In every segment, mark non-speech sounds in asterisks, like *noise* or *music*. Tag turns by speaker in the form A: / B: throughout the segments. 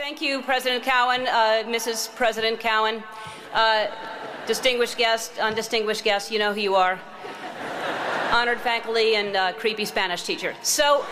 A: thank you, President Cowen, uh, Mrs. President Cowen, uh, distinguished guest, undistinguished guest, you know who you are, honored faculty, and uh, creepy Spanish teacher. So,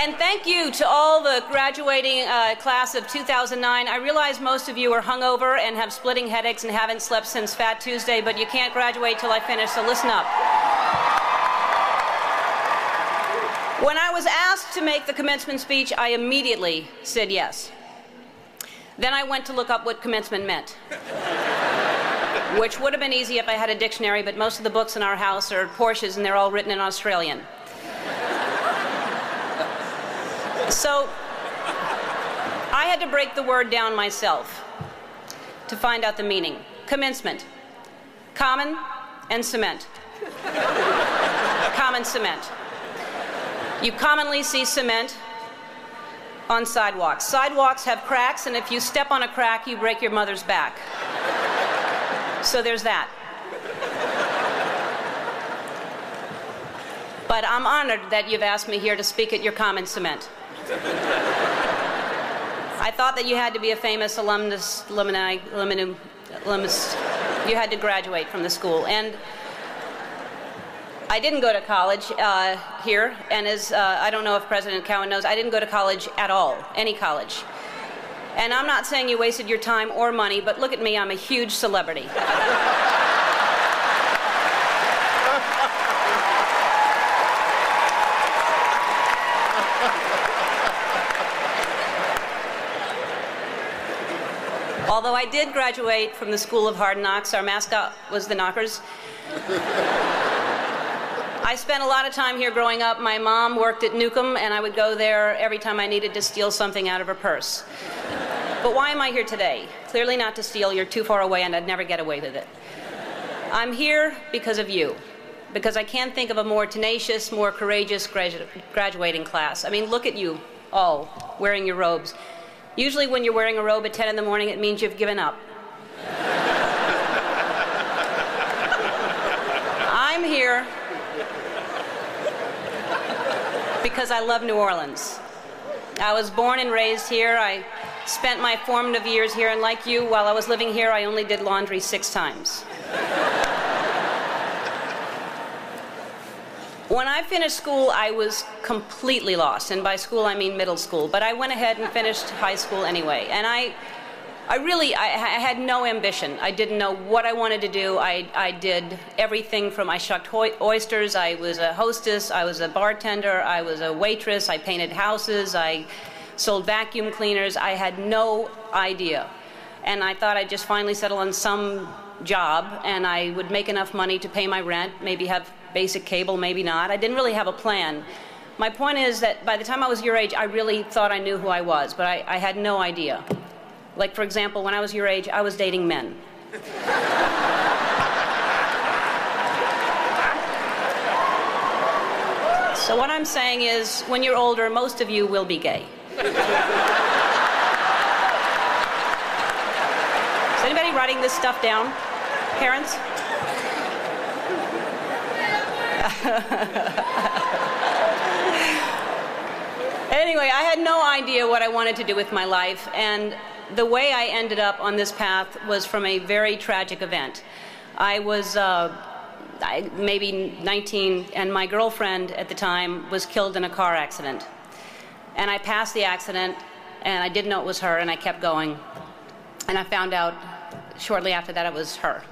A: and thank you to all the graduating uh, class of 2009. I realize most of you are hungover and have splitting headaches and haven't slept since Fat Tuesday, but you can't graduate till I finish, so listen up. When I was asked to make the commencement speech, I immediately said yes. Then I went to look up what commencement meant. Which would have been easy if I had a dictionary, but most of the books in our house are Portia's and they're all written in Australian. So I had to break the word down myself to find out the meaning. Commencement, common and cement. common cement. You commonly see cement on sidewalks. Sidewalks have cracks, and if you step on a crack, you break your mother's back. So there's that. But I'm honored that you've asked me here to speak at your common cement. I thought that you had to be a famous alumnus, alumni, alumnum, alumnus. You had to graduate from the school. And I didn't go to college uh, here, and as uh, I don't know if President Cowen knows, I didn't go to college at all, any college. And I'm not saying you wasted your time or money, but look at me, I'm a huge celebrity. Although I did graduate from the School of Hard Knocks, our mascot was the Knockers. I spent a lot of time here growing up. My mom worked at Newcomb, and I would go there every time I needed to steal something out of her purse. But why am I here today? Clearly not to steal. You're too far away, and I'd never get away with it. I'm here because of you, because I can't think of a more tenacious, more courageous gradu- graduating class. I mean, look at you all wearing your robes. Usually, when you're wearing a robe at 10 in the morning, it means you've given up. *laughs* I'm here because I love New Orleans. I was born and raised here. I spent my formative years here, and like you, while I was living here, I only did laundry six times. When I finished school, I was completely lost, and by school I mean middle school. But I went ahead and finished high school anyway, and I, I really, I, I had no ambition. I didn't know what I wanted to do. I, I did everything from I shucked hoi- oysters. I was a hostess. I was a bartender. I was a waitress. I painted houses. I sold vacuum cleaners. I had no idea, and I thought I'd just finally settle on some job, and I would make enough money to pay my rent, maybe have basic cable, maybe not. I didn't really have a plan. My point is that by the time I was your age, I really thought I knew who I was, but I, I had no idea. Like, for example, when I was your age, I was dating men. so, what I'm saying is, when you're older, most of you will be gay. Is anybody writing this stuff down? Parents? *laughs* anyway, I had no idea what I wanted to do with my life, and the way I ended up on this path was from a very tragic event. I was uh, I, maybe 19, and my girlfriend at the time was killed in a car accident. And I passed the accident, and I didn't know it was her, and I kept going. And I found out shortly after that it was her.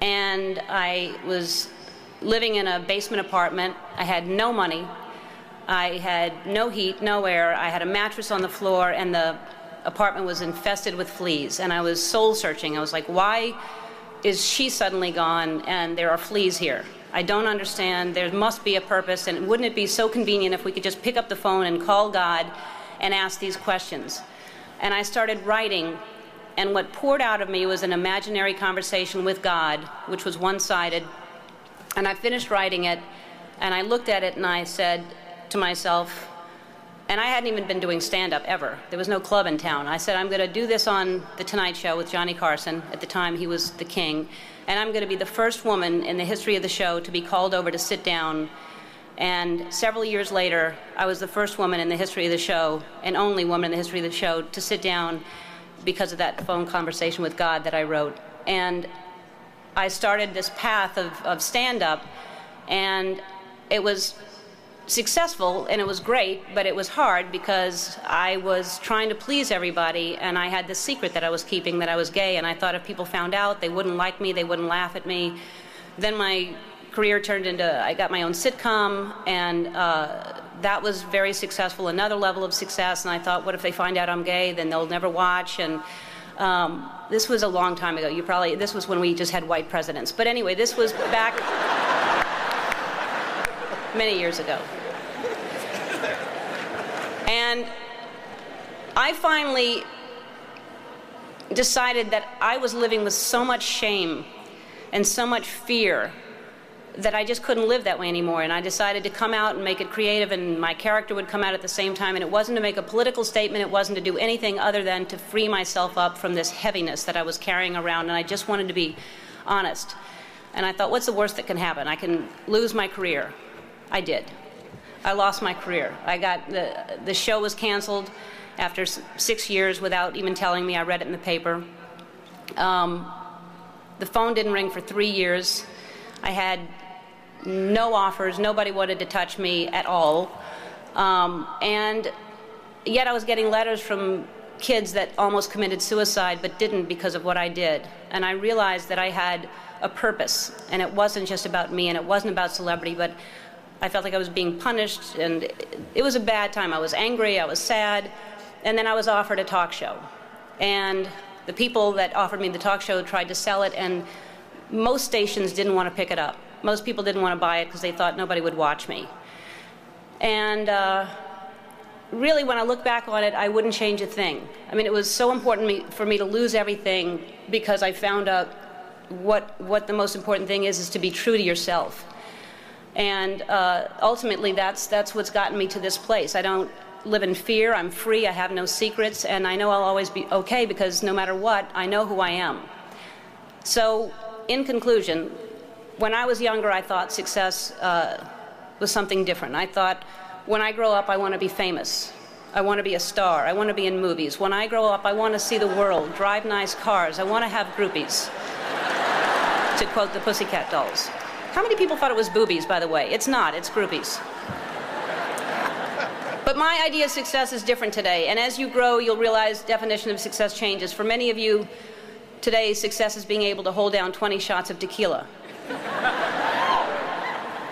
A: And I was living in a basement apartment. I had no money. I had no heat, no air. I had a mattress on the floor, and the apartment was infested with fleas. And I was soul searching. I was like, why is she suddenly gone and there are fleas here? I don't understand. There must be a purpose. And wouldn't it be so convenient if we could just pick up the phone and call God and ask these questions? And I started writing. And what poured out of me was an imaginary conversation with God, which was one sided. And I finished writing it, and I looked at it and I said to myself, and I hadn't even been doing stand up ever. There was no club in town. I said, I'm going to do this on The Tonight Show with Johnny Carson. At the time, he was the king. And I'm going to be the first woman in the history of the show to be called over to sit down And several years later, I was the first woman in the history of the show, and only woman in the history of the show, to sit down because of that phone conversation with God that I wrote. And I started this path of, of stand up, and it was successful and it was great, but it was hard because I was trying to please everybody and I had this secret that I was keeping that I was gay and I thought if people found out they wouldn't like me, they wouldn't laugh at me. Then my career turned into I got my own sitcom and uh, that was very successful, another level of success. And I thought, what if they find out I'm gay? Then they'll never watch. And um, this was a long time ago. You probably this was when we just had white presidents. But anyway, this was back *laughs* many years ago. And I finally decided that I was living with so much shame and so much fear that I just couldn't live that way anymore. And I decided to come out and make it creative, and my character would come out at the same time. And it wasn't to make a political statement, it wasn't to do anything other than to free myself up from this heaviness that I was carrying around. And I just wanted to be honest. And I thought, what's the worst that can happen? I can lose my career. I did. I lost my career. I got the, the show was canceled after six years without even telling me. I read it in the paper. Um, the phone didn't ring for three years. I had no offers. Nobody wanted to touch me at all. Um, and yet I was getting letters from kids that almost committed suicide but didn't because of what I did. And I realized that I had a purpose, and it wasn't just about me, and it wasn't about celebrity, but I felt like I was being punished, and it was a bad time. I was angry, I was sad, and then I was offered a talk show. And the people that offered me the talk show tried to sell it, and most stations didn't want to pick it up. Most people didn't want to buy it because they thought nobody would watch me. And uh, really, when I look back on it, I wouldn't change a thing. I mean, it was so important for me to lose everything because I found out what, what the most important thing is, is to be true to yourself. And uh, ultimately, that's, that's what's gotten me to this place. I don't live in fear. I'm free. I have no secrets. And I know I'll always be okay because no matter what, I know who I am. So, in conclusion, when I was younger, I thought success uh, was something different. I thought, when I grow up, I want to be famous. I want to be a star. I want to be in movies. When I grow up, I want to see the world, drive nice cars. I want to have groupies, *laughs* to quote the Pussycat Dolls. How many people thought it was boobies, by the way? It's not, it's groupies. But my idea of success is different today. And as you grow, you'll realize definition of success changes. For many of you, today success is being able to hold down 20 shots of tequila.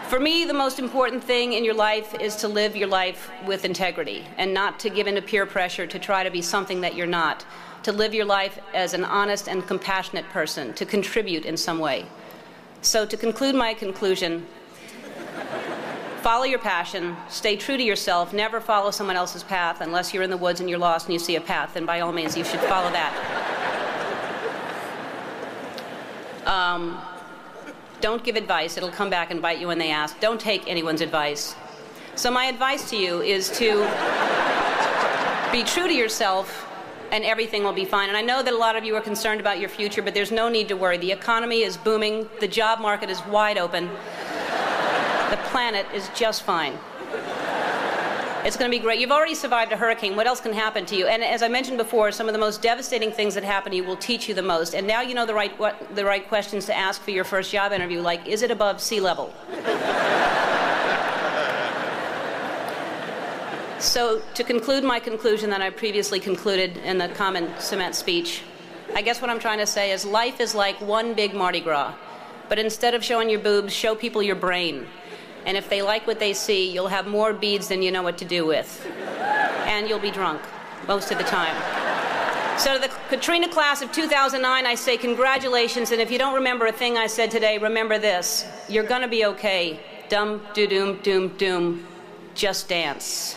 A: For me, the most important thing in your life is to live your life with integrity and not to give in to peer pressure to try to be something that you're not. To live your life as an honest and compassionate person, to contribute in some way. So, to conclude my conclusion, follow your passion, stay true to yourself, never follow someone else's path unless you're in the woods and you're lost and you see a path, then by all means you should follow that. Um, don't give advice, it'll come back and bite you when they ask. Don't take anyone's advice. So, my advice to you is to be true to yourself and everything will be fine. And I know that a lot of you are concerned about your future, but there's no need to worry. The economy is booming, the job market is wide open, the planet is just fine. It's going to be great. You've already survived a hurricane. What else can happen to you? And as I mentioned before, some of the most devastating things that happen to you will teach you the most. And now you know the right, what, the right questions to ask for your first job interview, like, is it above sea level? So, to conclude my conclusion that I previously concluded in the common cement speech, I guess what I'm trying to say is life is like one big Mardi Gras. But instead of showing your boobs, show people your brain. And if they like what they see, you'll have more beads than you know what to do with. And you'll be drunk most of the time. So, to the Katrina class of 2009, I say congratulations. And if you don't remember a thing I said today, remember this you're going to be okay. Dum, doo, doom, doom, doom. Just dance.